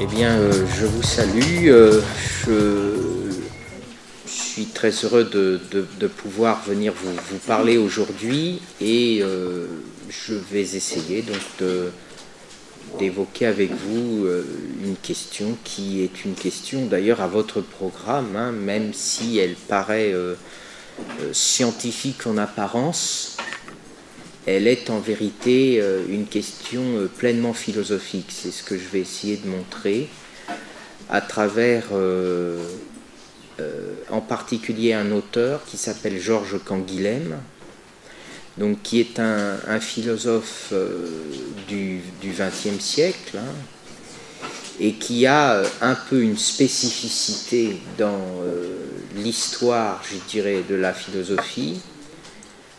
Eh bien, euh, je vous salue. Euh, je suis très heureux de, pouvoir venir vous, parler aujourd'hui et euh, je vais essayer donc d'évoquer avec vous une question qui est une question d'ailleurs à votre programme, hein, même si elle paraît scientifique en apparence elle est en vérité euh, une question euh, pleinement philosophique. C'est ce que je vais essayer de montrer à travers euh, en particulier un auteur qui s'appelle Georges Canguilhem, donc qui est un, philosophe du XXe siècle hein, et qui a un peu une spécificité dans l'histoire, je dirais, de la philosophie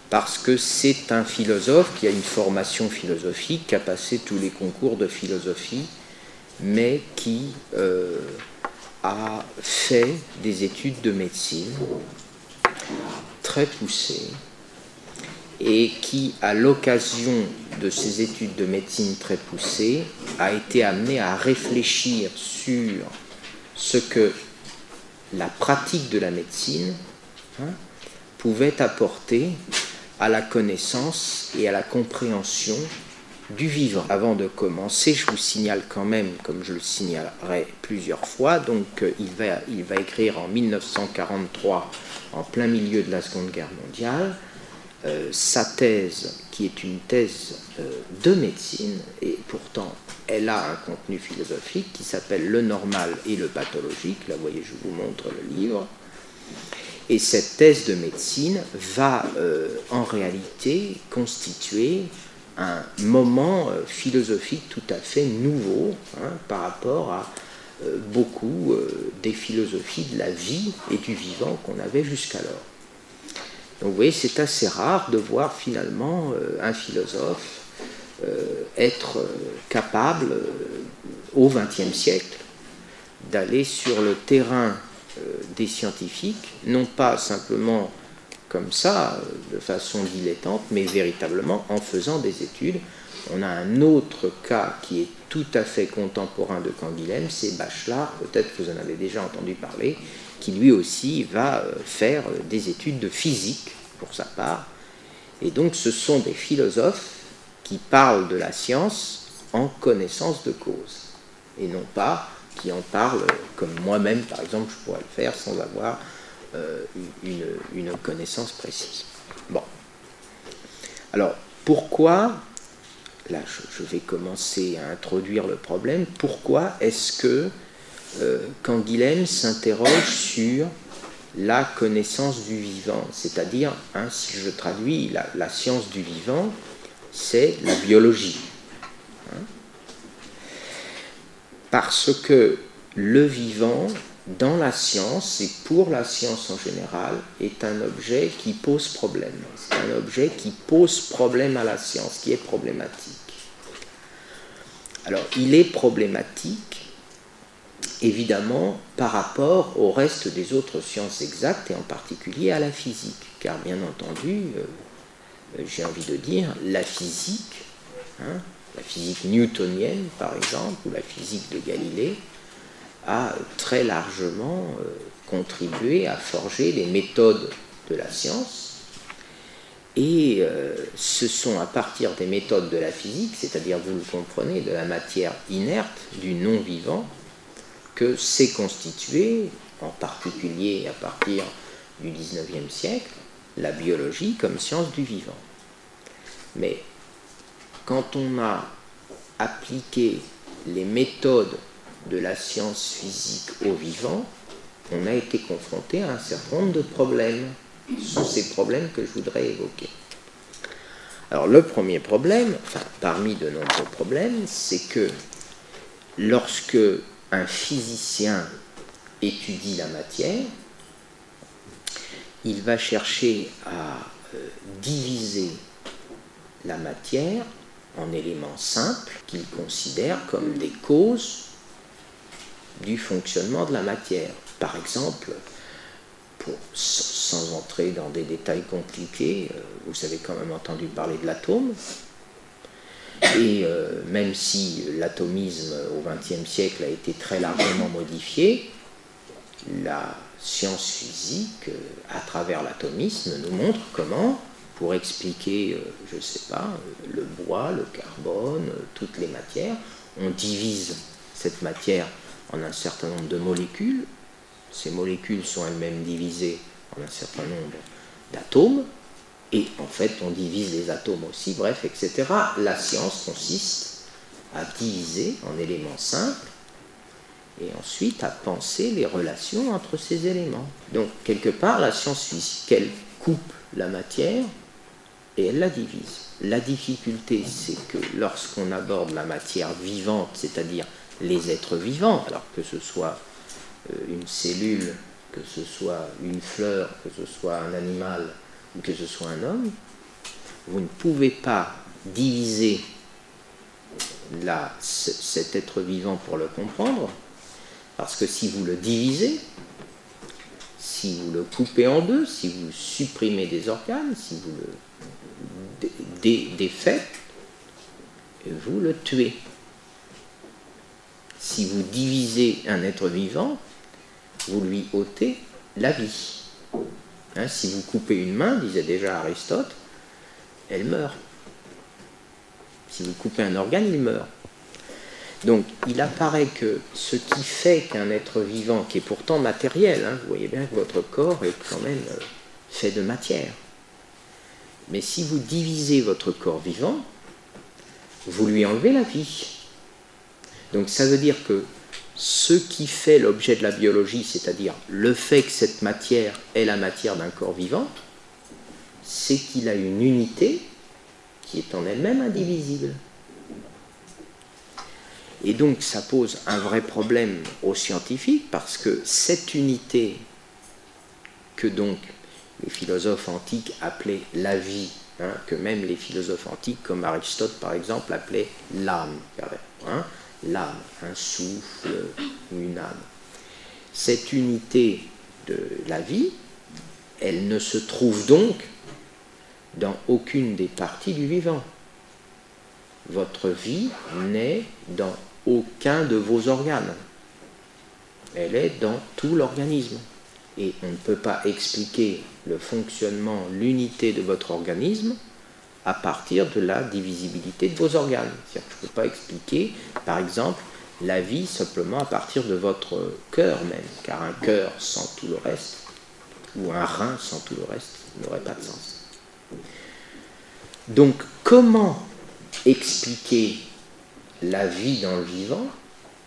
parce que c'est un philosophe qui a une formation philosophique, qui a passé tous les concours de philosophie, mais qui euh, a fait des études de médecine très poussées et qui, à l'occasion de ces études de médecine très poussées, a été amené à réfléchir sur ce que la pratique de la médecine hein, pouvait apporter à la connaissance et à la compréhension du vivant. Avant de commencer, je vous signale quand même, comme je le signalerai plusieurs fois, donc euh, il, va, écrire en 1943, en plein milieu de la Seconde Guerre mondiale, euh, sa thèse, qui est une thèse euh, de médecine, et pourtant elle a un contenu philosophique qui s'appelle Le normal et le pathologique. Là, vous voyez, je vous montre le livre. Et cette thèse de médecine va euh, en réalité constituer un moment euh, philosophique tout à fait nouveau hein, par rapport à euh, beaucoup des philosophies de la vie et du vivant qu'on avait jusqu'alors. Donc vous voyez, c'est assez rare de voir finalement un philosophe être capable au XXe siècle d'aller sur le terrain des scientifiques, non pas simplement comme ça, euh, de façon dilettante, mais véritablement en faisant des études. On a un autre cas qui est tout à fait contemporain de Canguilhem, c'est Bachelard, peut-être que vous en avez déjà entendu parler, qui lui aussi va euh, faire des études de physique pour sa part. Et donc ce sont des philosophes qui parlent de la science en connaissance de cause, et non pas qui en parle, comme moi-même, par exemple, je pourrais le faire sans avoir euh, une, connaissance précise. Bon. Alors, pourquoi, là je, vais commencer à introduire le problème, pourquoi est-ce que euh, quand Guilhem s'interroge sur la connaissance du vivant, c'est-à-dire, hein, si je traduis, la science du vivant, c'est la biologie. Parce que le vivant, dans la science et pour la science en général, est un objet qui pose problème. C'est un objet qui pose problème à la science, qui est problématique. Alors, il est problématique, évidemment, par rapport au reste des autres sciences exactes, et en particulier à la physique, car bien entendu, euh, j'ai envie de dire, la physique, hein, la physique newtonienne par exemple, ou la physique de Galilée, a très largement euh, contribué à forger les méthodes de la science. Et euh, ce sont à partir des méthodes de la physique, c'est-à-dire, vous le comprenez, de la matière inerte, du non-vivant, que s'est constituée, en particulier à partir du XIXe siècle, la biologie comme science du vivant. Mais quand on a appliqué les méthodes de la science physique au vivant, on a été confronté à un certain nombre de problèmes. Ce sont ces problèmes que je voudrais évoquer. Alors le premier problème, parmi de nombreux problèmes, c'est que lorsque un physicien étudie la matière, il va chercher à euh, diviser la matière en éléments simples qu'il considère comme des causes du fonctionnement de la matière. Par exemple, sans entrer dans des détails compliqués, euh, vous avez quand même entendu parler de l'atome. Et euh, même si l'atomisme au XXe siècle a été très largement modifié, la science physique, à travers l'atomisme, nous montre comment, pour expliquer, je ne sais pas, le bois, le carbone, toutes les matières, on divise cette matière en un certain nombre de molécules. Ces molécules sont elles-mêmes divisées en un certain nombre d'atomes, et en fait on divise les atomes aussi, bref, etc. La science consiste à diviser en éléments simples et ensuite à penser les relations entre ces éléments. Donc quelque part la science physique, elle coupe la matière et elle la divise. La difficulté, c'est que lorsqu'on aborde la matière vivante, c'est-à-dire les êtres vivants, alors que ce soit euh, une cellule, que ce soit une fleur, que ce soit un animal ou que ce soit un homme, vous ne pouvez pas diviser cet être vivant pour le comprendre, parce que si vous le divisez, si vous le coupez en deux, si vous supprimez des organes, si vous le défaites, vous le tuez si vous divisez un être vivant, vous lui ôtez la vie. Hein, si vous coupez une main, disait déjà Aristote, elle meurt. Si vous coupez un organe, il meurt. Donc il apparaît que ce qui fait qu'un être vivant, qui est pourtant matériel, hein, vous voyez bien que votre corps est quand même euh, fait de matière, mais si vous divisez votre corps vivant, vous lui enlevez la vie. Donc ça veut dire que ce qui fait l'objet de la biologie, c'est-à-dire le fait que cette matière est la matière d'un corps vivant, c'est qu'il a une unité qui est en elle-même indivisible. Et donc ça pose un vrai problème aux scientifiques parce que cette unité que donc les philosophes antiques appelaient la vie, hein, que même les philosophes antiques comme Aristote par exemple appelaient l'âme, hein, l'âme, un souffle ou une âme. Cette unité de la vie, elle ne se trouve donc dans aucune des parties du vivant. Votre vie n'est dans aucun de vos organes. Elle est dans tout l'organisme. Et on ne peut pas expliquer le fonctionnement, l'unité de votre organisme à partir de la divisibilité de vos organes. je ne peux pas expliquer, par exemple, la vie simplement à partir de votre cœur même, car un cœur sans tout le reste, ou un rein sans tout le reste, n'aurait pas de sens. Donc, comment expliquer la vie dans le vivant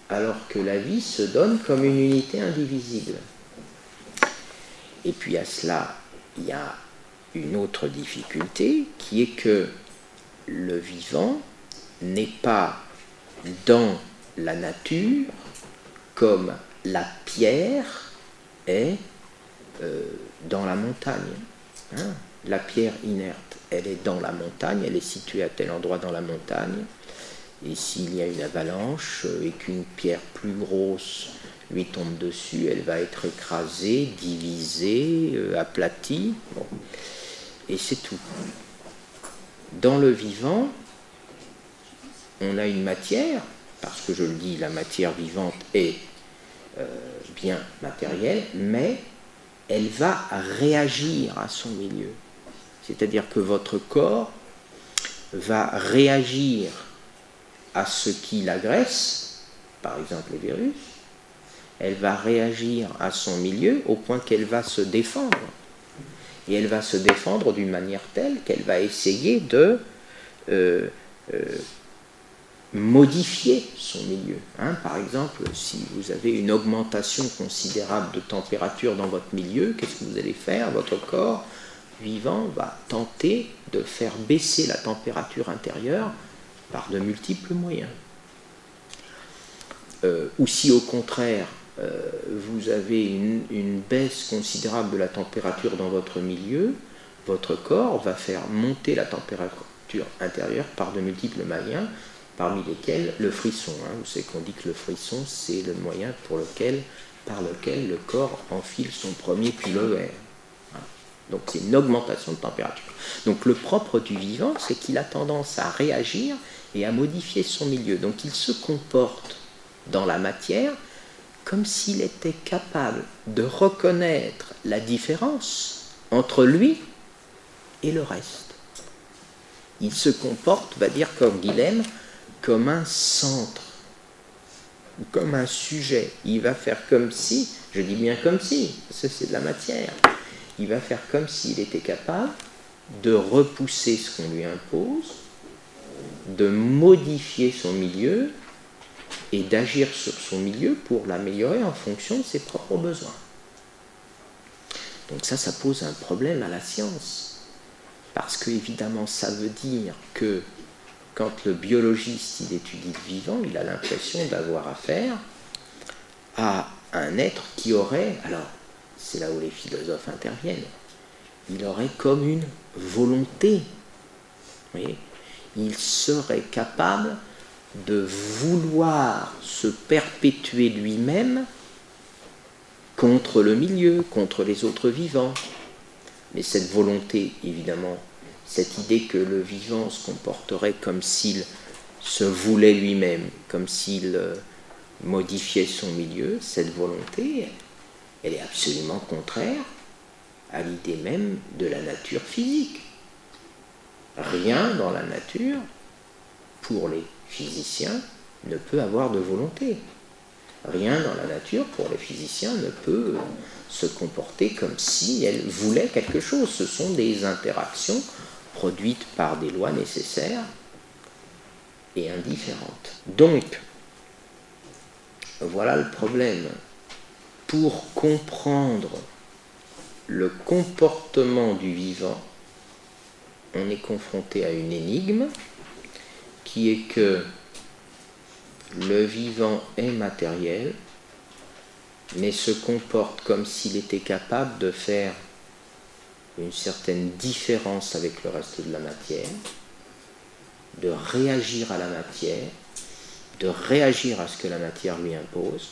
alors que la vie se donne comme une unité indivisible? Et puis à cela, il y a une autre difficulté qui est que le vivant n'est pas dans la nature comme la pierre est euh, dans la montagne. Hein. la pierre inerte, elle est dans la montagne, elle est située à tel endroit dans la montagne. Et s'il y a une avalanche et qu'une pierre plus grosse lui tombe dessus, elle va être écrasée, divisée, euh, aplatie. Et c'est tout. Dans le vivant, on a une matière, parce que je le dis, la matière vivante est euh, bien matérielle, mais elle va réagir à son milieu. C'est-à-dire que votre corps va réagir à ce qui l'agresse, par exemple les virus, elle va réagir à son milieu au point qu'elle va se défendre et elle va se défendre d'une manière telle qu'elle va essayer de euh, euh, modifier son milieu. Hein. par exemple, si vous avez une augmentation considérable de température dans votre milieu, qu'est-ce que vous allez faire? Votre corps vivant va tenter de faire baisser la température intérieure par de multiples moyens. Euh, ou si au contraire vous avez une, baisse considérable de la température dans votre milieu, votre corps va faire monter la température intérieure par de multiples moyens, parmi lesquels le frisson. Hein. Vous savez qu'on dit que le frisson, c'est le moyen pour lequel, par lequel le corps enfile son premier d'air. Hein. Donc c'est une augmentation de température. Donc le propre du vivant, c'est qu'il a tendance à réagir et à modifier son milieu. Donc il se comporte dans la matière comme s'il était capable de reconnaître la différence entre lui et le reste. Il se comporte, va dire comme Guilhem, comme un centre, comme un sujet. Il va faire comme si, je dis bien comme si, parce c'est de la matière, il va faire comme s'il était capable de repousser ce qu'on lui impose, de modifier son milieu et d'agir sur son milieu pour l'améliorer en fonction de ses propres besoins. Donc ça, ça pose un problème à la science. Parce que évidemment, ça veut dire que quand le biologiste il étudie le vivant, il a l'impression d'avoir affaire à un être qui aurait, alors c'est là où les philosophes interviennent, il aurait comme une volonté. il serait capable de vouloir se perpétuer lui-même contre le milieu, contre les autres vivants. Mais cette volonté, évidemment, cette idée que le vivant se comporterait comme s'il se voulait lui-même, comme s'il euh, modifiait son milieu, cette volonté, elle est absolument contraire à l'idée même de la nature physique. Rien dans la nature, pour les physiciens, ne peut avoir de volonté. Rien dans la nature, pour les physiciens, ne peut se comporter comme si elle voulait quelque chose. Ce sont des interactions produites par des lois nécessaires et indifférentes. Donc, voilà le problème. Pour comprendre le comportement du vivant, on est confronté à une énigme qui est que le vivant est matériel, mais se comporte comme s'il était capable de faire une certaine différence avec le reste de la matière, de réagir à la matière, de réagir à ce que la matière lui impose,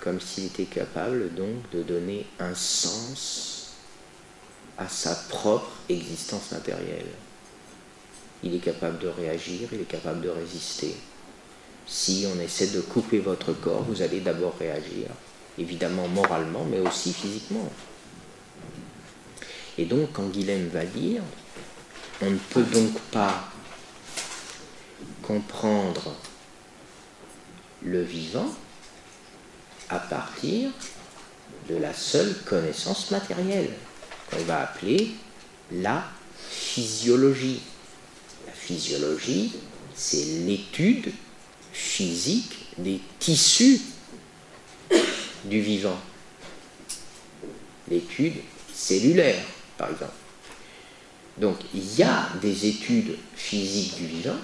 comme s'il était capable donc de donner un sens à sa propre existence matérielle. Il est capable de réagir, il est capable de résister. Si on essaie de couper votre corps, vous allez d'abord réagir, évidemment moralement, mais aussi physiquement. Et donc, quand Guilhem va dire, on ne peut donc pas comprendre le vivant à partir de la seule connaissance matérielle, qu'on va appeler la physiologie. Physiologie, c'est l'étude physique des tissus du vivant, l'étude cellulaire, par exemple. Donc il y a des études physiques du vivant,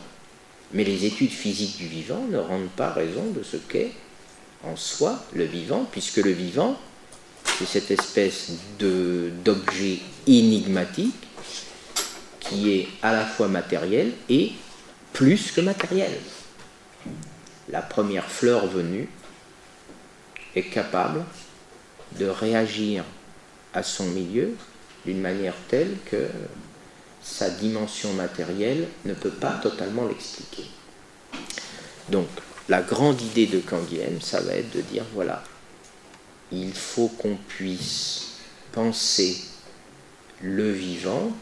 mais les études physiques du vivant ne rendent pas raison de ce qu'est en soi le vivant, puisque le vivant, c'est cette espèce d'objet énigmatique qui est à la fois matériel et plus que matériel. La première fleur venue est capable de réagir à son milieu d'une manière telle que sa dimension matérielle ne peut pas totalement l'expliquer. Donc, la grande idée de Canguilhem, ça va être de dire voilà, il faut qu'on puisse penser le vivant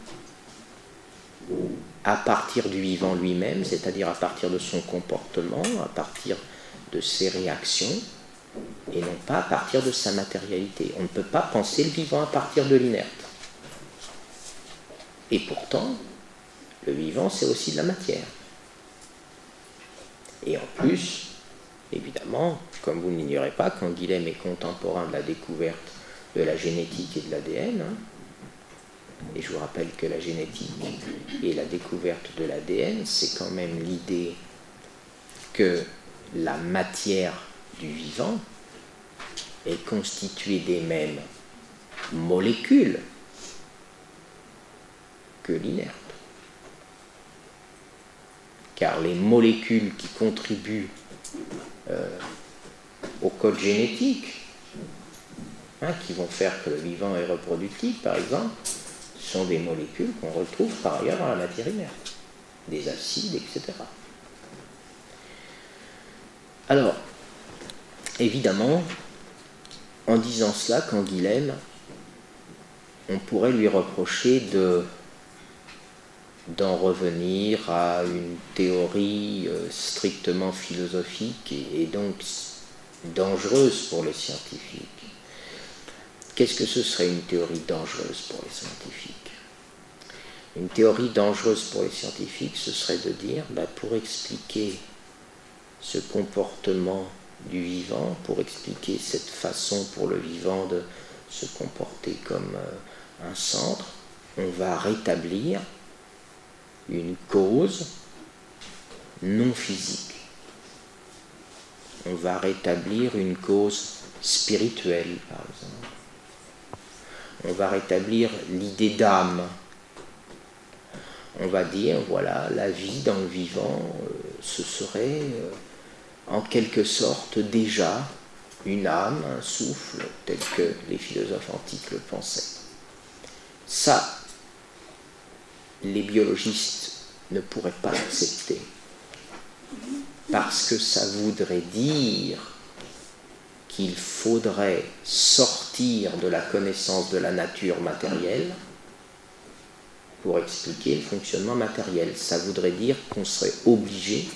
à partir du vivant lui-même, c'est-à-dire à partir de son comportement, à partir de ses réactions, et non pas à partir de sa matérialité. On ne peut pas penser le vivant à partir de l'inerte. Et pourtant, le vivant, c'est aussi de la matière. Et en plus, évidemment, comme vous n'ignorez pas, quand Guilhem est contemporain de la découverte de la génétique et de l'ADN, hein, et je vous rappelle que la génétique et la découverte de l'ADN, c'est quand même l'idée que la matière du vivant est constituée des mêmes molécules que l'inerte. Car les molécules qui contribuent euh, au code génétique, hein, qui vont faire que le vivant est reproductible, par exemple, des molécules qu'on retrouve par ailleurs dans la matière inerte, des acides, etc. Alors, évidemment, en disant cela, Canguilhem, on pourrait lui reprocher de d'en revenir à une théorie euh, strictement philosophique et, donc dangereuse pour les scientifiques. Qu'est-ce que ce serait une théorie dangereuse pour les scientifiques? Une théorie dangereuse pour les scientifiques, ce serait de dire, bah, pour expliquer ce comportement du vivant, pour expliquer cette façon pour le vivant de se comporter comme euh, un centre, on va rétablir une cause non physique. On va rétablir une cause spirituelle, par exemple. On va rétablir l'idée d'âme. On va dire, voilà, la vie dans le vivant, euh, ce serait euh, en quelque sorte déjà une âme, un souffle, tel que les philosophes antiques le pensaient. Ça, les biologistes ne pourraient pas l'accepter, parce que ça voudrait dire qu'il faudrait sortir de la connaissance de la nature matérielle pour expliquer le fonctionnement matériel. Ça voudrait dire qu'on serait obligé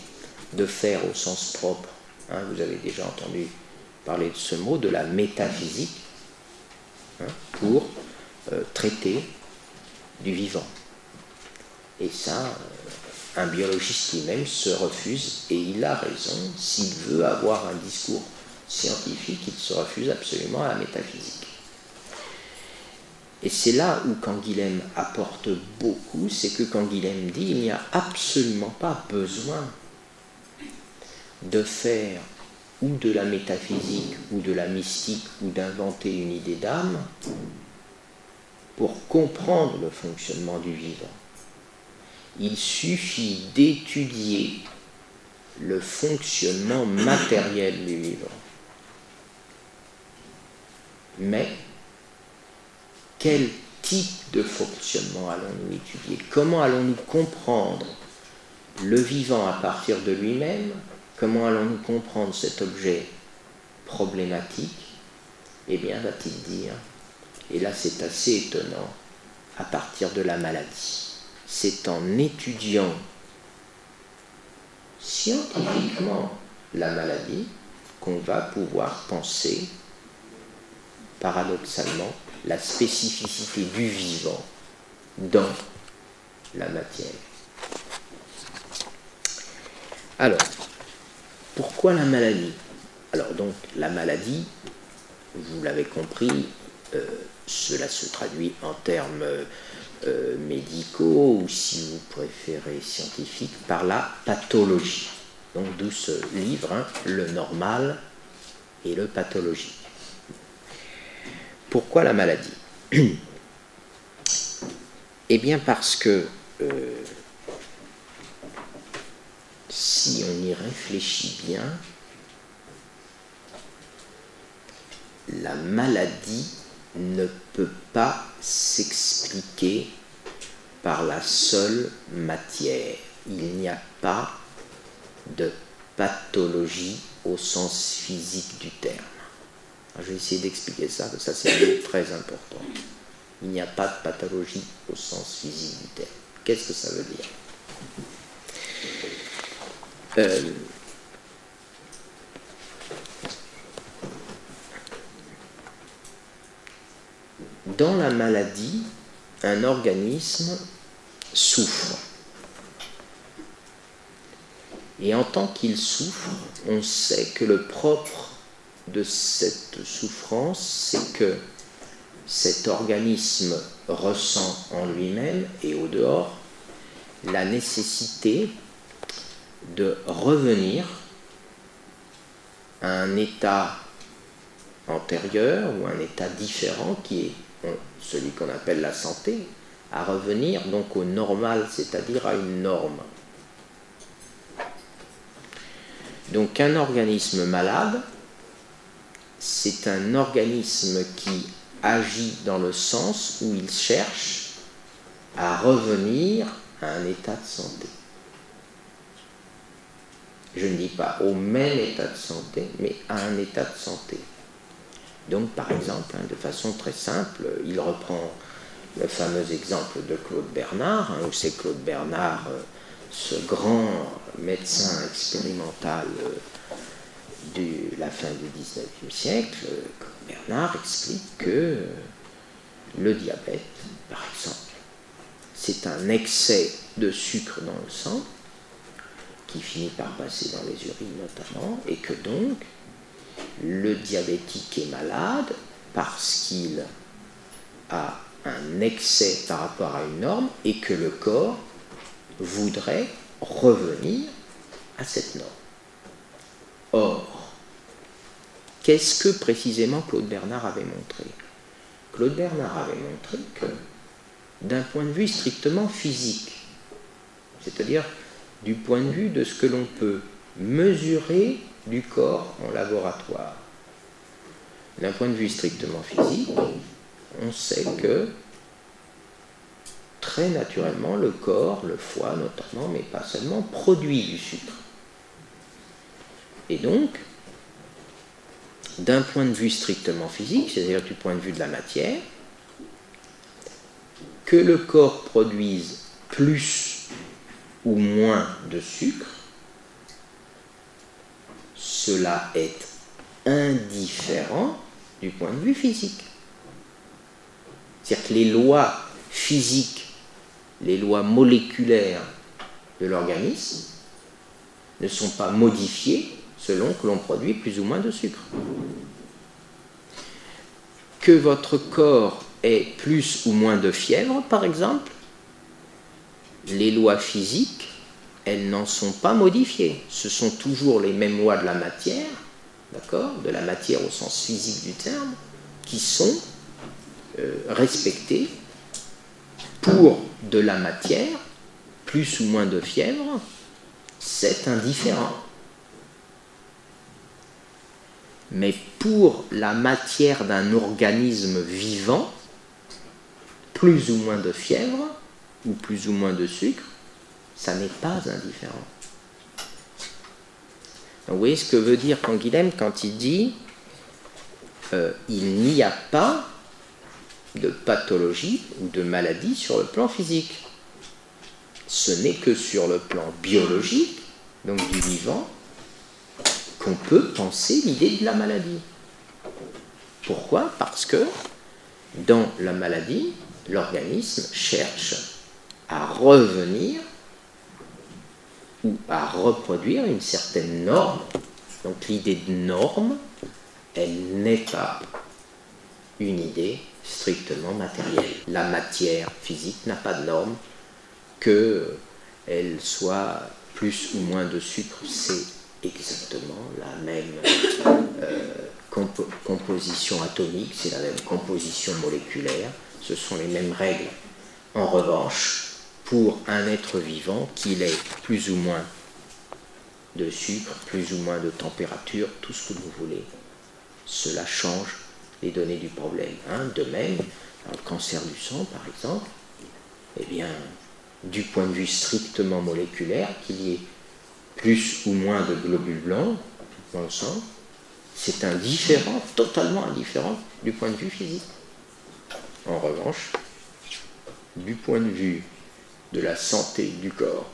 de faire au sens propre, hein, vous avez déjà entendu parler de ce mot, de la métaphysique, hein, pour euh, traiter du vivant. Et ça, euh, un biologiste lui-même se refuse, et il a raison, s'il veut avoir un discours scientifique, il se refuse absolument à la métaphysique. Et c'est là où Canguilhem apporte beaucoup, c'est que Canguilhem dit il n'y a absolument pas besoin de faire ou de la métaphysique ou de la mystique ou d'inventer une idée d'âme pour comprendre le fonctionnement du vivant il suffit d'étudier le fonctionnement matériel du vivant. Mais quel type de fonctionnement allons-nous étudier? Comment allons-nous comprendre le vivant à partir de lui-même? Comment allons-nous comprendre cet objet problématique? Eh bien, va-t-il dire, et là c'est assez étonnant, à partir de la maladie. C'est en étudiant scientifiquement la maladie qu'on va pouvoir penser paradoxalement la spécificité du vivant dans la matière. Alors, pourquoi la maladie? Alors donc la maladie, vous l'avez compris, euh, cela se traduit en termes euh, médicaux ou si vous préférez scientifiques par la pathologie. Donc d'où ce livre, hein, Le normal et le pathologique. Pourquoi la maladie Eh bien parce que euh, si on y réfléchit bien, la maladie ne peut pas s'expliquer par la seule matière. Il n'y a pas de pathologie au sens physique du terme. Je vais essayer d'expliquer ça, que ça c'est très important. Il n'y a pas de pathologie au sens physique du terme. Qu'est-ce que ça veut dire? Euh, dans la maladie, un organisme souffre. Et en tant qu'il souffre, on sait que le propre de cette souffrance, c'est que cet organisme ressent en lui-même et au dehors la nécessité de revenir à un état antérieur ou un état différent qui est celui qu'on appelle la santé, à revenir donc au normal, c'est-à-dire à une norme. Donc un organisme malade, c'est un organisme qui agit dans le sens où il cherche à revenir à un état de santé. Je ne dis pas au même état de santé, mais à un état de santé. Donc, par exemple, hein, de façon très simple, il reprend le fameux exemple de Claude Bernard, hein, où c'est Claude Bernard, euh, ce grand médecin expérimental euh, de la fin du XIXe siècle, Bernard explique que le diabète, par exemple, c'est un excès de sucre dans le sang qui finit par passer dans les urines notamment, et que donc le diabétique est malade parce qu'il a un excès par rapport à une norme et que le corps voudrait revenir à cette norme. Or, qu'est-ce que précisément Claude Bernard avait montré? Claude Bernard avait montré que d'un point de vue strictement physique, c'est-à-dire du point de vue de ce que l'on peut mesurer du corps en laboratoire. D'un point de vue strictement physique, on sait que très naturellement le corps, le foie notamment, mais pas seulement, produit du sucre. Et donc, d'un point de vue strictement physique, c'est-à-dire du point de vue de la matière, que le corps produise plus ou moins de sucre, cela est indifférent du point de vue physique. C'est-à-dire que les lois physiques, les lois moléculaires de l'organisme ne sont pas modifiées selon que l'on produit plus ou moins de sucre. Que votre corps ait plus ou moins de fièvre, par exemple, les lois physiques, elles n'en sont pas modifiées. Ce sont toujours les mêmes lois de la matière, d'accord, de la matière au sens physique du terme, qui sont euh, respectées pour de la matière, plus ou moins de fièvre, c'est indifférent. Mais pour la matière d'un organisme vivant, plus ou moins de fièvre ou plus ou moins de sucre, ça n'est pas indifférent. Vous voyez ce que veut dire Canguilhem quand il dit euh, il n'y a pas de pathologie ou de maladie sur le plan physique. Ce n'est que sur le plan biologique, donc du vivant, qu'on peut penser l'idée de la maladie. Pourquoi? Parce que dans la maladie, l'organisme cherche à revenir ou à reproduire une certaine norme. Donc l'idée de norme, elle n'est pas une idée strictement matérielle. La matière physique n'a pas de norme, qu'elle soit plus ou moins de sucre, c'est exactement la même euh, composition atomique, c'est la même composition moléculaire, ce sont les mêmes règles. En revanche, pour un être vivant, qu'il ait plus ou moins de sucre, plus ou moins de température, tout ce que vous voulez, cela change les données du problème. Hein. De même, dans le cancer du sang, par exemple, eh bien, du point de vue strictement moléculaire, qu'il y ait plus ou moins de globules blancs dans le sang, c'est indifférent, totalement indifférent du point de vue physique. En revanche, du point de vue de la santé du corps,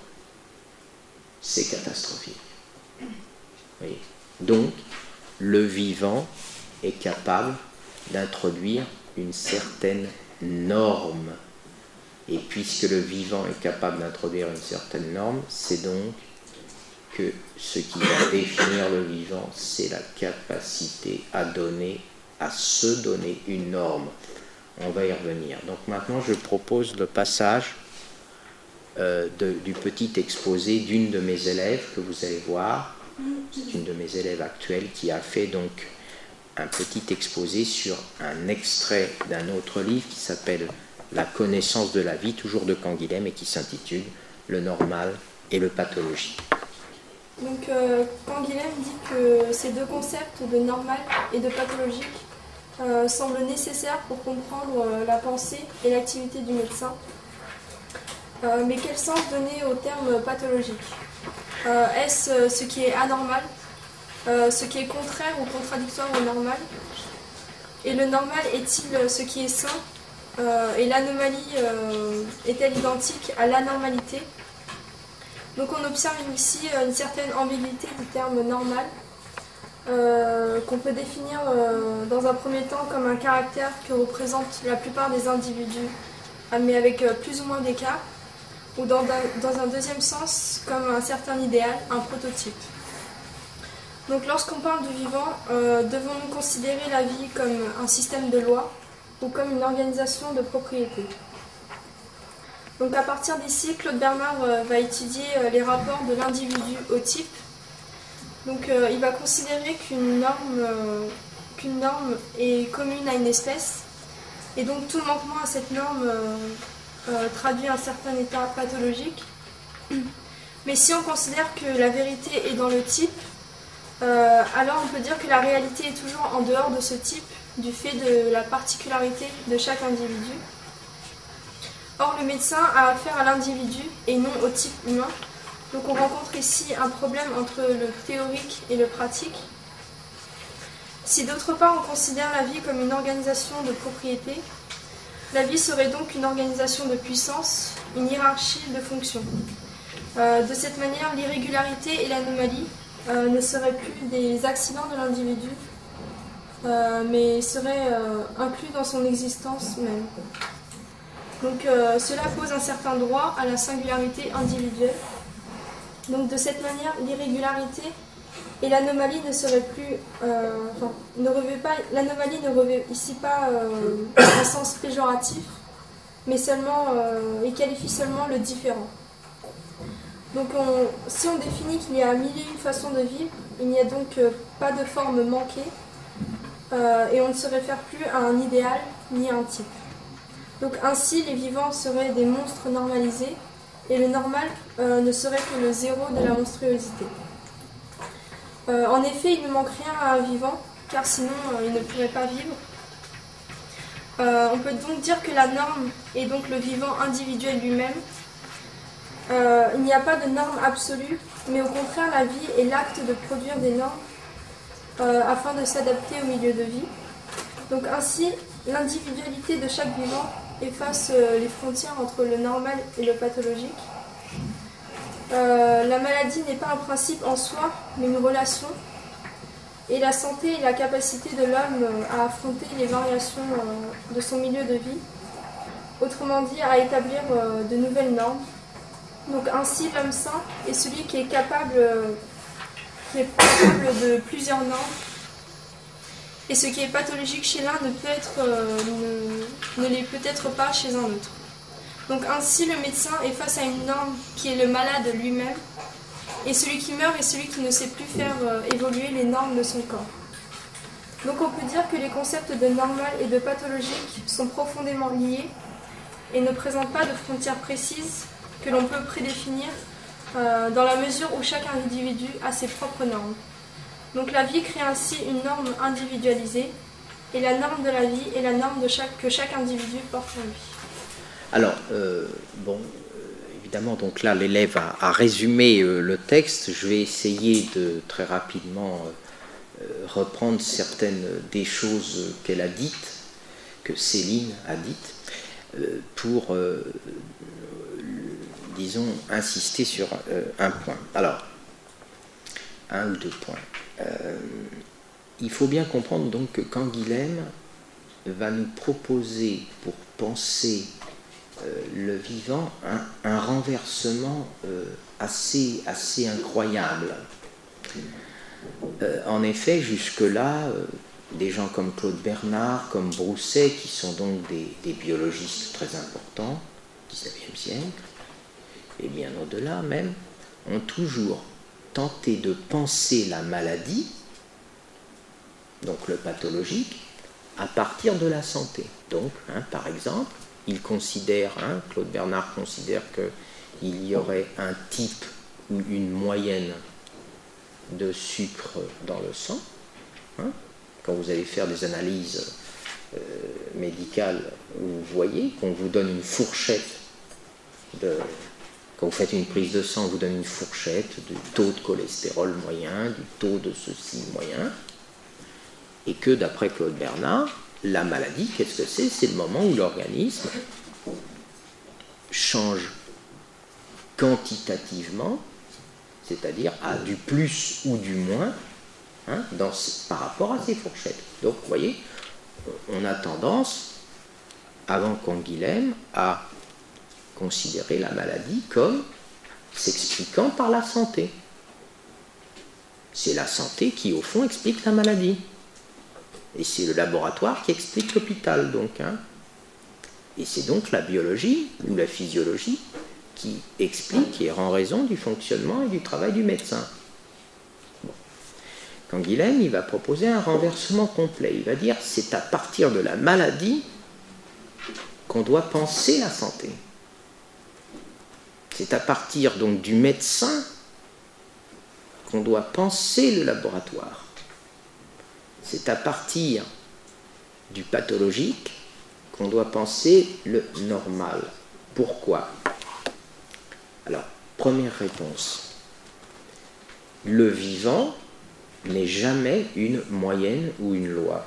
c'est catastrophique. Donc, le vivant est capable d'introduire une certaine norme. Et puisque le vivant est capable d'introduire une certaine norme, c'est donc que ce qui va définir le vivant, c'est la capacité à donner, à se donner une norme. On va y revenir. Donc maintenant, je propose le passage euh, du petit exposé d'une de mes élèves que vous allez voir. C'est une de mes élèves actuelles qui a fait donc un petit exposé sur un extrait d'un autre livre qui s'appelle La connaissance de la vie, toujours de Canguilhem, et qui s'intitule Le normal et le pathologie. Donc, euh, Canguilhem dit que ces deux concepts de normal et de pathologique euh, semblent nécessaires pour comprendre euh, la pensée et l'activité du médecin. mais quel sens donner au terme pathologique? Est-ce ce qui est anormal Ce qui est contraire ou contradictoire au normal? Et le normal est-il ce qui est sain? Et l'anomalie est-elle identique à l'anormalité? Donc on observe ici une certaine ambiguïté du terme normal, euh, qu'on peut définir euh, dans un premier temps comme un caractère que représentent la plupart des individus, ah, mais avec euh, plus ou moins d'écart, ou dans, un deuxième sens comme un certain idéal, un prototype. Donc lorsqu'on parle du vivant, devons-nous considérer la vie comme un système de lois ou comme une organisation de propriété? Donc à partir d'ici, Claude Bernard euh, va étudier euh, les rapports de l'individu au type. Donc euh, il va considérer qu'une norme, qu'une norme est commune à une espèce. Et donc tout manquement à cette norme traduit un certain état pathologique. Mais si on considère que la vérité est dans le type, alors on peut dire que la réalité est toujours en dehors de ce type du fait de la particularité de chaque individu. Or, le médecin a affaire à l'individu et non au type humain. Donc on rencontre ici un problème entre le théorique et le pratique. Si d'autre part on considère la vie comme une organisation de propriété, la vie serait donc une organisation de puissance, une hiérarchie de fonctions. Euh, de cette manière, l'irrégularité et l'anomalie euh, ne seraient plus des accidents de l'individu, euh, mais seraient inclus dans son existence même. Donc euh, cela pose un certain droit à la singularité individuelle. Donc de cette manière, l'irrégularité et l'anomalie ne seraient plus, euh, ne revêt pas, l'anomalie ne revêt ici pas euh, un sens péjoratif, mais seulement et qualifie seulement le différent. Donc si on définit qu'il y a mille et une façons de vivre, il n'y a donc pas de forme manquée et on ne se réfère plus à un idéal ni à un type. Donc ainsi, les vivants seraient des monstres normalisés et le normal euh, ne serait que le zéro de la monstruosité. Euh, en effet, il ne manque rien à un vivant, car sinon euh, il ne pourrait pas vivre. on peut donc dire que la norme est donc le vivant individuel lui-même. il n'y a pas de norme absolue, mais au contraire, la vie est l'acte de produire des normes afin de s'adapter au milieu de vie. Donc ainsi, l'individualité de chaque vivant efface euh, les frontières entre le normal et le pathologique. Euh, la maladie n'est pas un principe en soi, mais une relation. Et la santé est la capacité de l'homme euh, à affronter les variations de son milieu de vie, autrement dit à établir de nouvelles normes. Donc ainsi l'homme sain est celui qui est capable, qui est capable de plusieurs normes et ce qui est pathologique chez l'un ne peut être, euh, l'est peut-être pas chez un autre. Donc ainsi, le médecin est face à une norme qui est le malade lui-même, et celui qui meurt est celui qui ne sait plus faire euh, évoluer les normes de son corps. Donc on peut dire que les concepts de normal et de pathologique sont profondément liés et ne présentent pas de frontières précises que l'on peut prédéfinir euh, dans la mesure où chaque individu a ses propres normes. Donc la vie crée ainsi une norme individualisée, et la norme de la vie est la norme de chaque, que chaque individu porte en lui. Alors, euh, bon, euh, évidemment, donc là, l'élève a, résumé euh, le texte. Je vais essayer de très rapidement reprendre certaines des choses qu'elle a dites, que Céline a dites, pour, disons, insister sur un point. Alors, un ou deux points. Euh, il faut bien comprendre donc que quand Guilhem va nous proposer pour penser euh, le vivant un, renversement euh, assez, assez incroyable. en effet, jusque-là, des gens comme Claude Bernard, comme Brousset, qui sont donc des, des biologistes très importants, 19e siècle, et bien au-delà même, ont toujours tenter de penser la maladie, donc le pathologique, à partir de la santé. Donc, hein, par exemple, il considère, hein, Claude Bernard considère qu'il y aurait un type ou une moyenne de sucre dans le sang. Hein. quand vous allez faire des analyses euh, médicales, vous voyez qu'on vous donne une fourchette quand vous faites une prise de sang, on vous donne une fourchette du taux de cholestérol moyen, du taux de ceci moyen, et que d'après Claude Bernard, la maladie, qu'est-ce que c'est? C'est le moment où l'organisme change quantitativement, c'est-à-dire à du plus ou du moins, hein, par rapport à ces fourchettes. Donc, vous voyez, on a tendance, avant Canguilhem, à considérer la maladie comme s'expliquant par la santé. C'est la santé qui, au fond, explique la maladie. Et c'est le laboratoire qui explique l'hôpital, donc. Hein. Et c'est donc la biologie ou la physiologie qui explique et rend raison du fonctionnement et du travail du médecin. Quand Guilhem, il va proposer un renversement complet. Il va dire c'est à partir de la maladie qu'on doit penser la santé. C'est à partir donc du médecin qu'on doit penser le laboratoire. C'est à partir du pathologique qu'on doit penser le normal. Pourquoi? Alors, première réponse. Le vivant n'est jamais une moyenne ou une loi,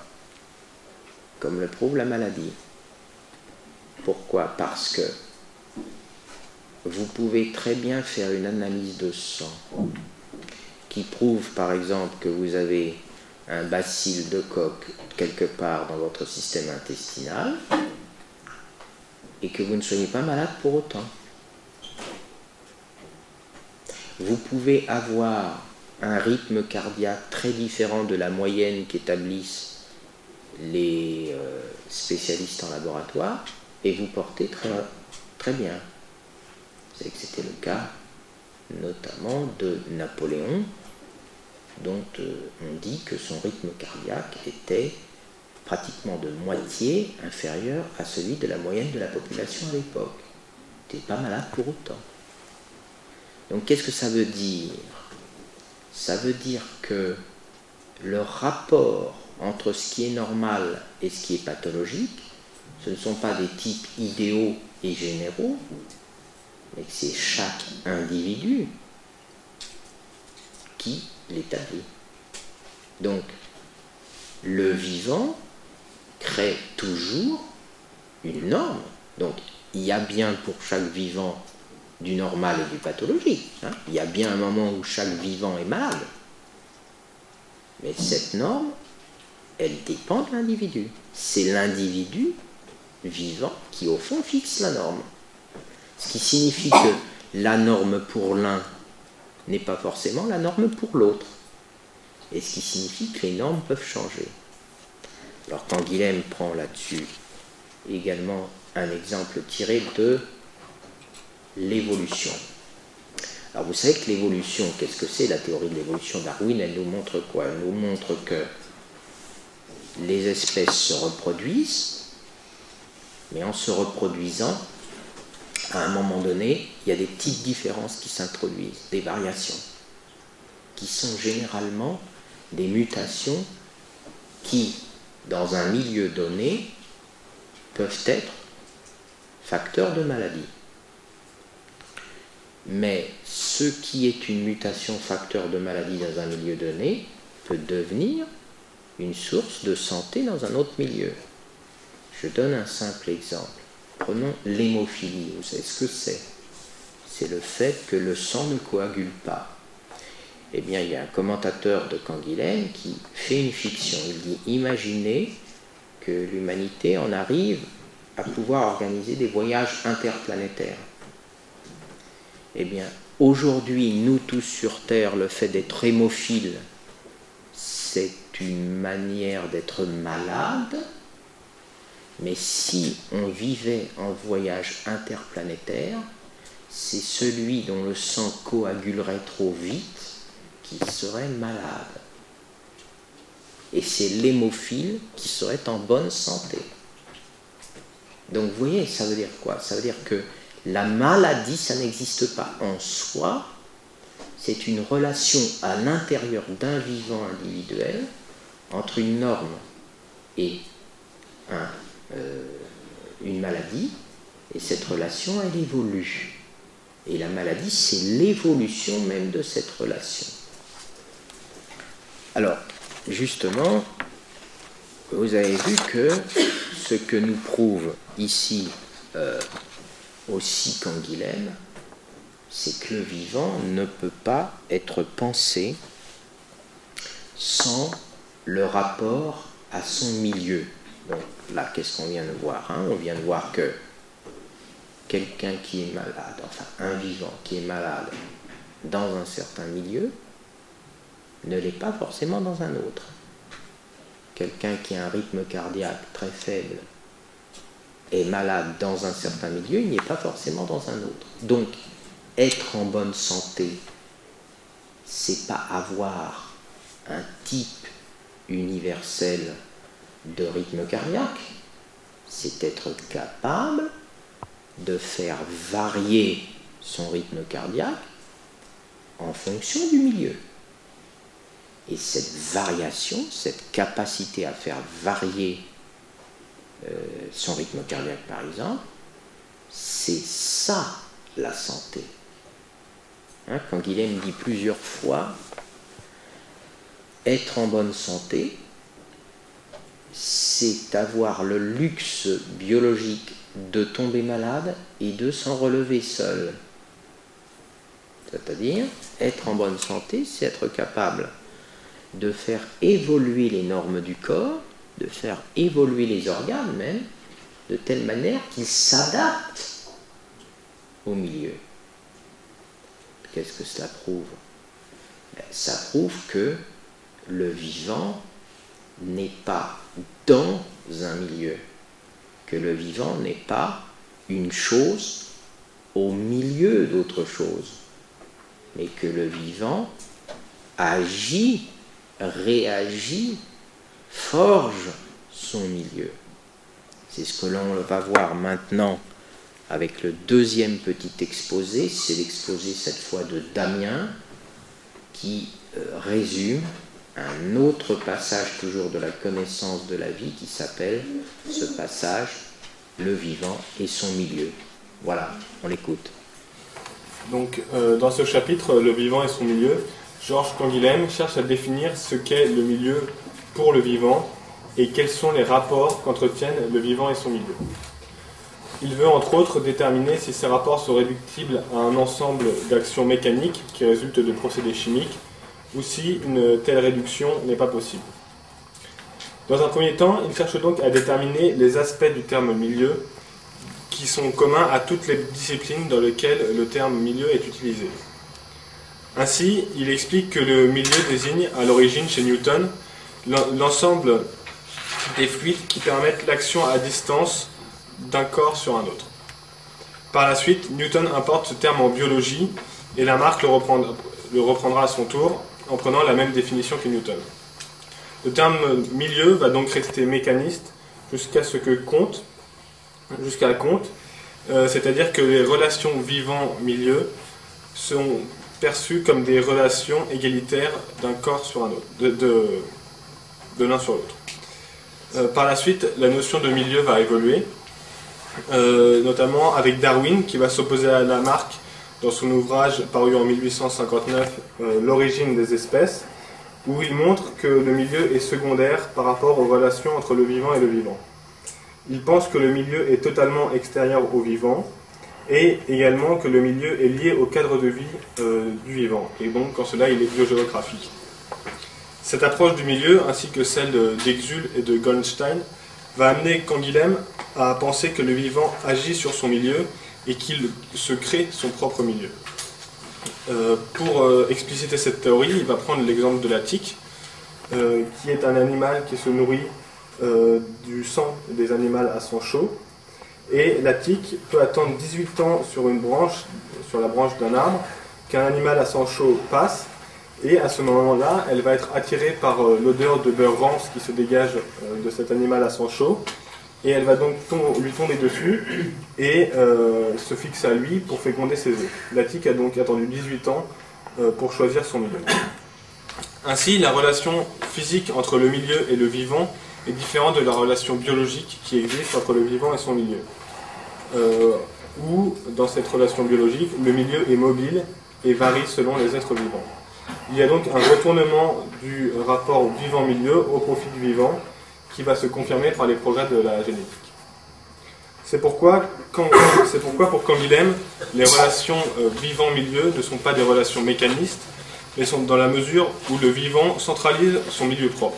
comme le prouve la maladie. Pourquoi? Parce que vous pouvez très bien faire une analyse de sang qui prouve par exemple que vous avez un bacille de coque quelque part dans votre système intestinal et que vous ne soyez pas malade pour autant. Vous pouvez avoir un rythme cardiaque très différent de la moyenne qu'établissent les euh, spécialistes en laboratoire et vous portez très, très bien. Savez que c'était le cas notamment de Napoléon, dont euh, on dit que son rythme cardiaque était pratiquement de moitié inférieur à celui de la moyenne de la population à l'époque. Il n'était pas malade pour autant. Donc qu'est-ce que ça veut dire? Ça veut dire que le rapport entre ce qui est normal et ce qui est pathologique, ce ne sont pas des types idéaux et généraux, mais c'est chaque individu qui l'établit. Donc, le vivant crée toujours une norme. Donc, il y a bien pour chaque vivant du normal et du pathologique. Hein. Il y a bien un moment où chaque vivant est malade. Mais cette norme, elle dépend de l'individu. C'est l'individu vivant qui, au fond, fixe la norme. Ce qui signifie que la norme pour l'un n'est pas forcément la norme pour l'autre. Et ce qui signifie que les normes peuvent changer. Alors quand Guilhem prend là-dessus également un exemple tiré de l'évolution. Alors vous savez que l'évolution, qu'est-ce que c'est la théorie de l'évolution? Darwin Elle nous montre quoi? Elle nous montre que les espèces se reproduisent, mais en se reproduisant, à un moment donné, il y a des petites différences qui s'introduisent, des variations, qui sont généralement des mutations qui, dans un milieu donné, peuvent être facteurs de maladie. Mais ce qui est une mutation facteur de maladie dans un milieu donné peut devenir une source de santé dans un autre milieu. Je donne un simple exemple. Prenons l'hémophilie. Vous savez ce que c'est? C'est le fait que le sang ne coagule pas. Eh bien, il y a un commentateur de Canguilhem qui fait une fiction. Il dit Imaginez que l'humanité en arrive à pouvoir organiser des voyages interplanétaires. Eh bien, aujourd'hui, nous tous sur Terre, le fait d'être hémophile, c'est une manière d'être malade mais si on vivait en voyage interplanétaire, c'est celui dont le sang coagulerait trop vite qui serait malade. Et c'est l'hémophile qui serait en bonne santé. Donc vous voyez, ça veut dire quoi? Ça veut dire que la maladie, ça n'existe pas en soi, c'est une relation à l'intérieur d'un vivant individuel entre une norme et un euh, une maladie, et cette relation, elle évolue. Et la maladie, c'est l'évolution même de cette relation. Alors, justement, vous avez vu que ce que nous prouve ici euh, aussi Canguilhem, c'est que le vivant ne peut pas être pensé sans le rapport à son milieu. Là, qu'est-ce qu'on vient de voir hein? On vient de voir que quelqu'un qui est malade, enfin un vivant qui est malade dans un certain milieu, ne l'est pas forcément dans un autre. Quelqu'un qui a un rythme cardiaque très faible est malade dans un certain milieu, il n'est pas forcément dans un autre. Donc, être en bonne santé, c'est pas avoir un type universel de rythme cardiaque, c'est être capable de faire varier son rythme cardiaque en fonction du milieu. Et cette variation, cette capacité à faire varier euh, son rythme cardiaque par exemple, c'est ça la santé. Hein, quand Guilhem dit plusieurs fois, être en bonne santé, c'est avoir le luxe biologique de tomber malade et de s'en relever seul. C'est-à-dire, être en bonne santé, c'est être capable de faire évoluer les normes du corps, de faire évoluer les organes même, de telle manière qu'ils s'adaptent au milieu. Qu'est-ce que cela prouve? Ben, Ça prouve que le vivant n'est pas dans un milieu, que le vivant n'est pas une chose au milieu d'autre chose, mais que le vivant agit réagit, forge son milieu. C'est ce que l'on va voir maintenant avec le deuxième petit exposé, c'est l'exposé cette fois de Damien, qui euh, résume un autre passage toujours de la connaissance de la vie qui s'appelle ce passage le vivant et son milieu. Voilà, on l'écoute. Donc euh, dans ce chapitre, le vivant et son milieu, Georges Canguilhem cherche à définir ce qu'est le milieu pour le vivant et quels sont les rapports qu'entretiennent le vivant et son milieu. Il veut entre autres déterminer si ces rapports sont réductibles à un ensemble d'actions mécaniques qui résultent de procédés chimiques ou si une telle réduction n'est pas possible. Dans un premier temps, il cherche donc à déterminer les aspects du terme milieu qui sont communs à toutes les disciplines dans lesquelles le terme milieu est utilisé. Ainsi, il explique que le milieu désigne à l'origine chez Newton l'ensemble des fluides qui permettent l'action à distance d'un corps sur un autre. Par la suite, Newton importe ce terme en biologie et Lamarck le reprendra, le reprendra à son tour en prenant la même définition que Newton. Le terme milieu va donc rester mécaniste jusqu'à ce que compte, jusqu'à compte, euh, c'est-à-dire que les relations vivant-milieu sont perçues comme des relations égalitaires d'un corps sur un autre, de, de, l'un sur l'autre. Euh, par la suite, la notion de milieu va évoluer, euh, notamment avec Darwin qui va s'opposer à Lamarck dans son ouvrage paru en 1859, L'origine des espèces, où il montre que le milieu est secondaire par rapport aux relations entre le vivant et le vivant. Il pense que le milieu est totalement extérieur au vivant, et également que le milieu est lié au cadre de vie euh, du vivant, et donc quand cela il est biogéographique. Cette approche du milieu, ainsi que celle d'Exul et de Goldstein, va amener Canguilhem à penser que le vivant agit sur son milieu et qu'il se crée son propre milieu. Euh, pour euh, expliciter cette théorie, il va prendre l'exemple de la tique, qui est un animal qui se nourrit du sang des animaux à sang chaud, et la tique peut attendre 18 ans sur une branche, sur la branche d'un arbre, qu'un animal à sang chaud passe. Et à ce moment-là, elle va être attirée par euh, l'odeur de beurre rance qui se dégage euh, de cet animal à sang chaud. Et elle va donc lui tomber dessus et euh, se fixer à lui pour féconder ses œufs. La tique a donc attendu 18 ans pour choisir son milieu. Ainsi, la relation physique entre le milieu et le vivant est différente de la relation biologique qui existe entre le vivant et son milieu. Euh, où, dans cette relation biologique, le milieu est mobile et varie selon les êtres vivants. Il y a donc un retournement du rapport vivant-milieu au profit du vivant qui va se confirmer par les progrès de la génétique. C'est pourquoi, pour Canguilhem, les relations euh, vivant-milieu ne sont pas des relations mécanistes, mais sont dans la mesure où le vivant centralise son milieu propre.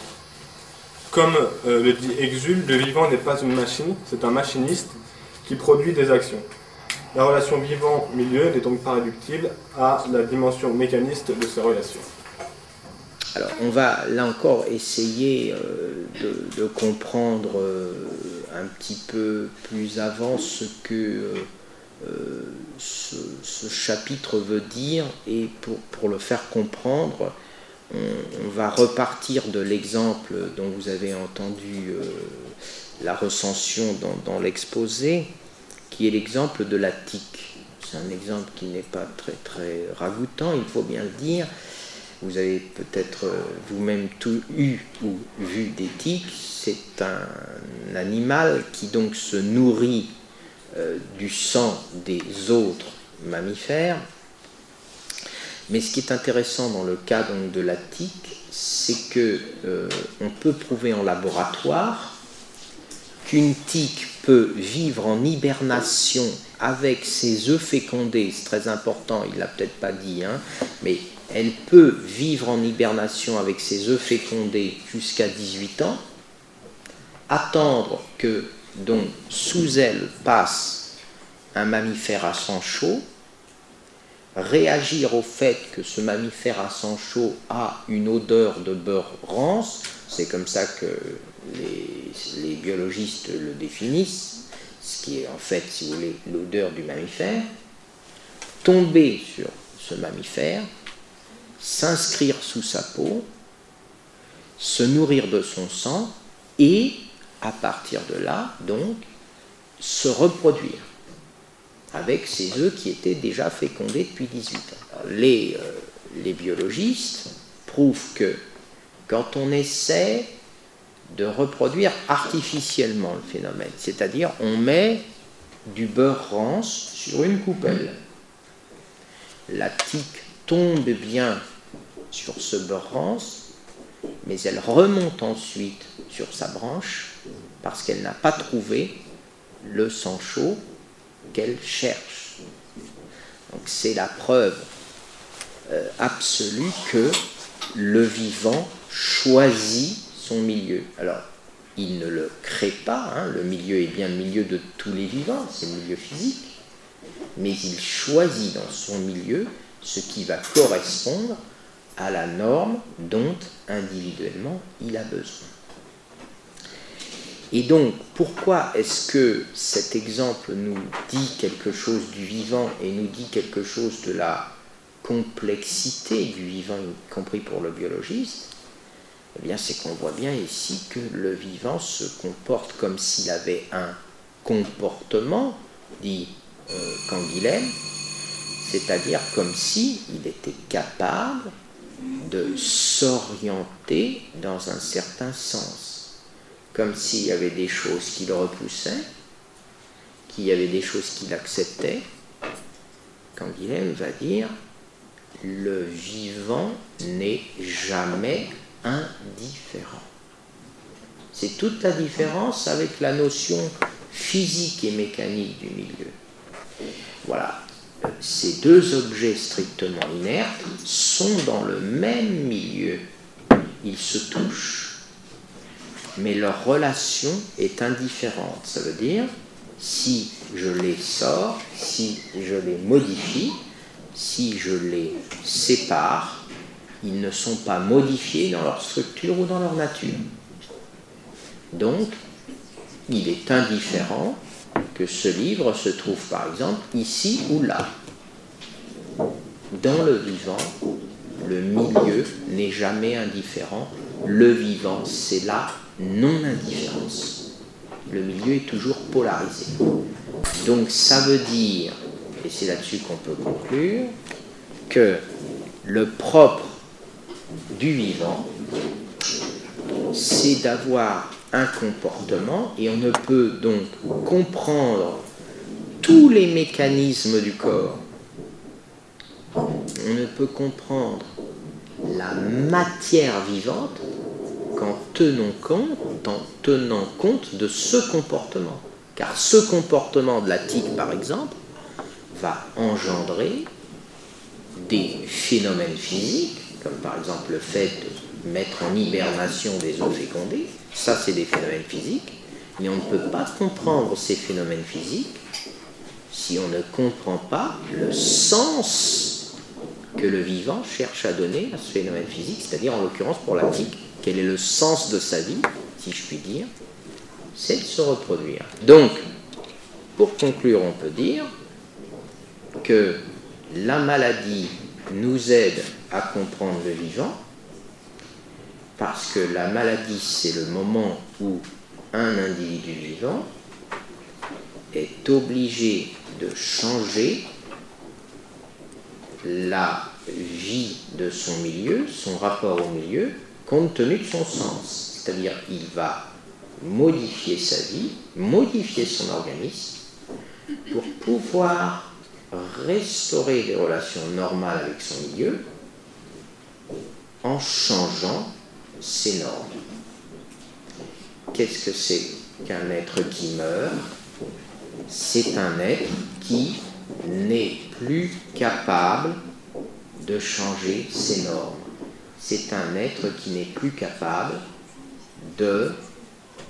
Comme euh, le dit Exul, le vivant n'est pas une machine, c'est un machiniste qui produit des actions. La relation vivant-milieu n'est donc pas réductible à la dimension mécaniste de ces relations. On va là encore essayer euh, de, comprendre euh, un petit peu plus avant ce que ce, chapitre veut dire et pour, le faire comprendre, on, va repartir de l'exemple dont vous avez entendu la recension dans l'exposé qui est l'exemple de la tique. C'est un exemple qui n'est pas très très ragoûtant, il faut bien le dire. Vous avez peut-être euh, vous-même tout eu ou vu des tiques. C'est un animal qui donc se nourrit euh, du sang des autres mammifères. Mais ce qui est intéressant dans le cas de la tique, c'est que euh, on peut prouver en laboratoire qu'une tique peut vivre en hibernation avec ses œufs fécondés, c'est très important, il l'a peut-être pas dit, hein, mais elle peut vivre en hibernation avec ses œufs fécondés jusqu'à 18 ans, attendre que donc sous elle passe un mammifère à sang chaud, réagir au fait que ce mammifère à sang chaud a une odeur de beurre rance, c'est comme ça que les, biologistes le définissent, ce qui est en fait, si vous voulez, l'odeur du mammifère, tomber sur ce mammifère, s'inscrire sous sa peau, se nourrir de son sang et, à partir de là, donc, se reproduire avec ces œufs qui étaient déjà fécondés depuis 18 ans. les, euh, les biologistes prouvent que quand on essaie de reproduire artificiellement le phénomène. C'est-à-dire, on met du beurre rance sur une coupelle. La tique tombe bien sur ce beurre rance, mais elle remonte ensuite sur sa branche parce qu'elle n'a pas trouvé le sang chaud qu'elle cherche. Donc c'est la preuve euh, absolue que le vivant choisit milieu. Alors, il ne le crée pas, hein. le milieu est bien le milieu de tous les vivants, c'est le milieu physique, mais il choisit dans son milieu ce qui va correspondre à la norme dont individuellement il a besoin. Et donc, pourquoi est-ce que cet exemple nous dit quelque chose du vivant et nous dit quelque chose de la complexité du vivant, y compris pour le biologiste? Eh bien, c'est qu'on voit bien ici que le vivant se comporte comme s'il avait un comportement, dit euh, Canguilhem, c'est-à-dire comme s'il était capable de s'orienter dans un certain sens, comme s'il y avait des choses qui le repoussaient, qu'il y avait des choses qu'il acceptait. Canguilhem va dire le vivant n'est jamais indifférent. C'est toute la différence avec la notion physique et mécanique du milieu. Voilà, ces deux objets strictement inertes sont dans le même milieu. Ils se touchent, mais leur relation est indifférente. Ça veut dire, si je les sors, si je les modifie, si je les sépare, ils ne sont pas modifiés dans leur structure ou dans leur nature. Donc, il est indifférent que ce livre se trouve par exemple ici ou là. Dans le vivant, le milieu n'est jamais indifférent. Le vivant, c'est la non-indifférence. Le milieu est toujours polarisé. Donc ça veut dire, et c'est là-dessus qu'on peut conclure, que le propre du vivant, c'est d'avoir un comportement et on ne peut donc comprendre tous les mécanismes du corps. On ne peut comprendre la matière vivante qu'en tenant compte, de ce comportement. Car ce comportement de la tique, par exemple, va engendrer des phénomènes physiques, comme par exemple le fait de mettre en hibernation des œufs fécondés, ça c'est des phénomènes physiques, mais on ne peut pas comprendre ces phénomènes physiques si on ne comprend pas le sens que le vivant cherche à donner à ce phénomène physique, c'est-à-dire en l'occurrence pour la quel est le sens de sa vie, si je puis dire, c'est de se reproduire. Donc, pour conclure, on peut dire que la maladie nous aide à comprendre le vivant, parce que la maladie, c'est le moment où un individu vivant est obligé de changer la vie de son milieu, son rapport au milieu, compte tenu de son sens. C'est-à-dire, il va modifier sa vie, modifier son organisme, pour pouvoir restaurer des relations normales avec son milieu en changeant ses normes. Qu'est-ce que c'est qu'un être qui meurt? C'est un être qui n'est plus capable de changer ses normes. C'est un être qui n'est plus capable de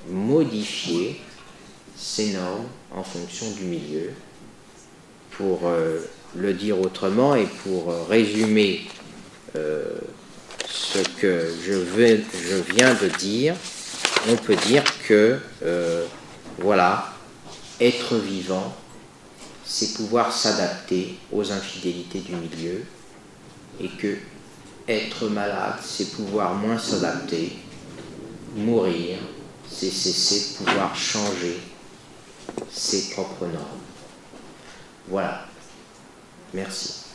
modifier ses normes en fonction du milieu. Pour euh, le dire autrement et pour euh, résumer euh, ce que je, viens de dire, on peut dire que, voilà, être vivant, c'est pouvoir s'adapter aux infidélités du milieu et que être malade, c'est pouvoir moins s'adapter, mourir, c'est cesser de pouvoir changer ses propres normes. Voilà. Merci.